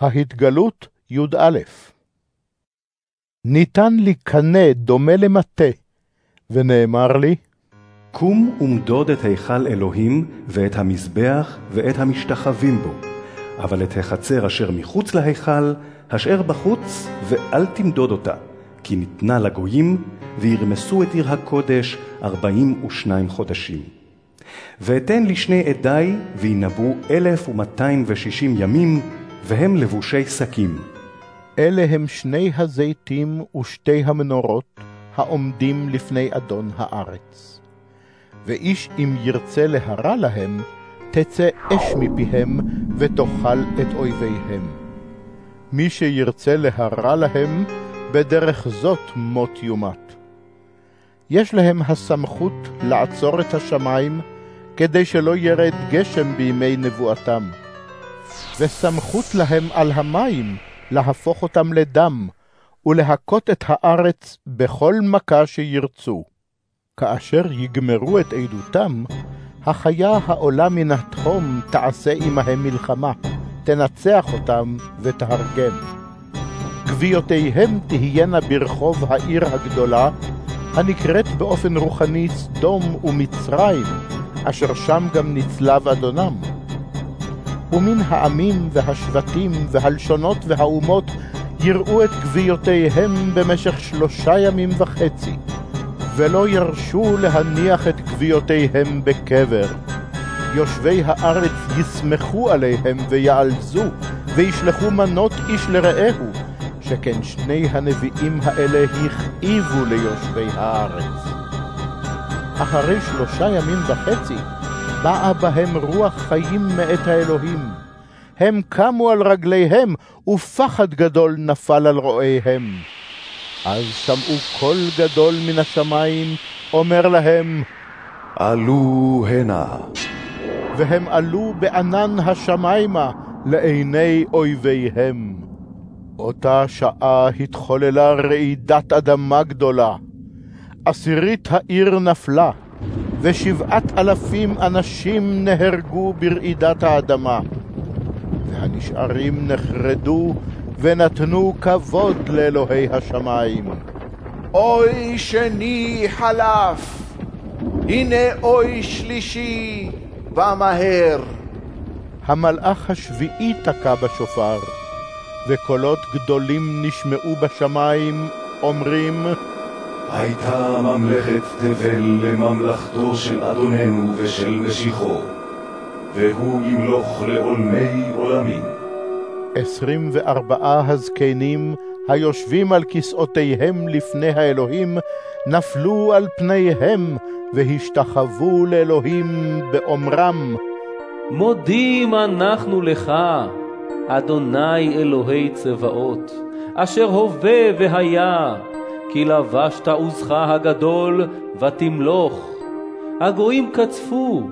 ההתגלות י"א ניתן לי קנה דומה למטה, ונאמר לי, קום ומדוד את היכל אלוהים, ואת המזבח, ואת המשתחווים בו, אבל את החצר אשר מחוץ להיכל, השאר בחוץ, ואל תמדוד אותה, כי ניתנה לגויים, וירמסו את עיר הקודש ארבעים ושניים חודשים. ואתן לשני עדי, וינבאו אלף ומאתיים ושישים ימים, והם לבושי שקים. אלה הם שני הזיתים ושתי המנורות העומדים לפני אדון הארץ. ואיש אם ירצה להרע להם, תצא אש מפיהם ותאכל את אויביהם. מי שירצה להרע להם, בדרך זאת מות יומת. יש להם הסמכות לעצור את השמיים, כדי שלא ירד גשם בימי נבואתם. וסמכות להם על המים להפוך אותם לדם, ולהכות את הארץ בכל מכה שירצו. כאשר יגמרו את עדותם, החיה העולה מן התהום תעשה עמהם מלחמה, תנצח אותם ותהרגם. גוויותיהם תהיינה ברחוב העיר הגדולה, הנקראת באופן רוחני סדום ומצרים, אשר שם גם נצלב אדונם. ומן העמים והשבטים והלשונות והאומות יראו את גוויותיהם במשך שלושה ימים וחצי, ולא ירשו להניח את גוויותיהם בקבר. יושבי הארץ ישמחו עליהם ויעלזו, וישלחו מנות איש לרעהו, שכן שני הנביאים האלה הכאיבו ליושבי הארץ. אחרי שלושה ימים וחצי, באה בהם רוח חיים מאת האלוהים. הם קמו על רגליהם, ופחד גדול נפל על רועיהם. אז שמעו קול גדול מן השמיים, אומר להם, עלו הנה. והם עלו בענן השמיימה לעיני אויביהם. אותה שעה התחוללה רעידת אדמה גדולה. עשירית העיר נפלה, ושבעת אלפים אנשים נהרגו ברעידת האדמה. והנשארים נחרדו ונתנו כבוד לאלוהי השמיים. אוי שני חלף, הנה אוי שלישי, בא מהר. המלאך השביעי תקע בשופר, וקולות גדולים נשמעו בשמיים, אומרים, הייתה ממלכת תבל לממלכתו של אדוננו ושל משיחו, והוא ימלוך לעולמי עולמים. עשרים וארבעה הזקנים היושבים על כסאותיהם לפני האלוהים, נפלו על פניהם והשתחוו לאלוהים באומרם, מודים אנחנו לך, אדוני אלוהי צבאות, אשר הווה והיה, כי לבשת עוזך הגדול ותמלוך. הגויים קצפו,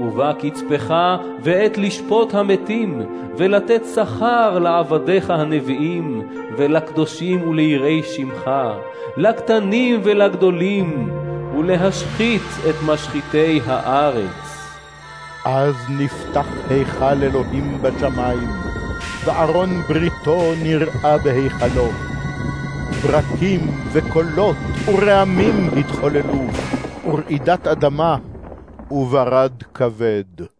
ובא קצפך ועת לשפוט המתים, ולתת שכר לעבדיך הנביאים, ולקדושים וליראי שמך, לקטנים ולגדולים, ולהשחית את משחיתי הארץ. אז נפתח היכל אלוהים בשמיים, וארון בריתו נראה בהיכלו. ברקים וקולות ורעמים התחוללו, ורעידת אדמה וברד כבד.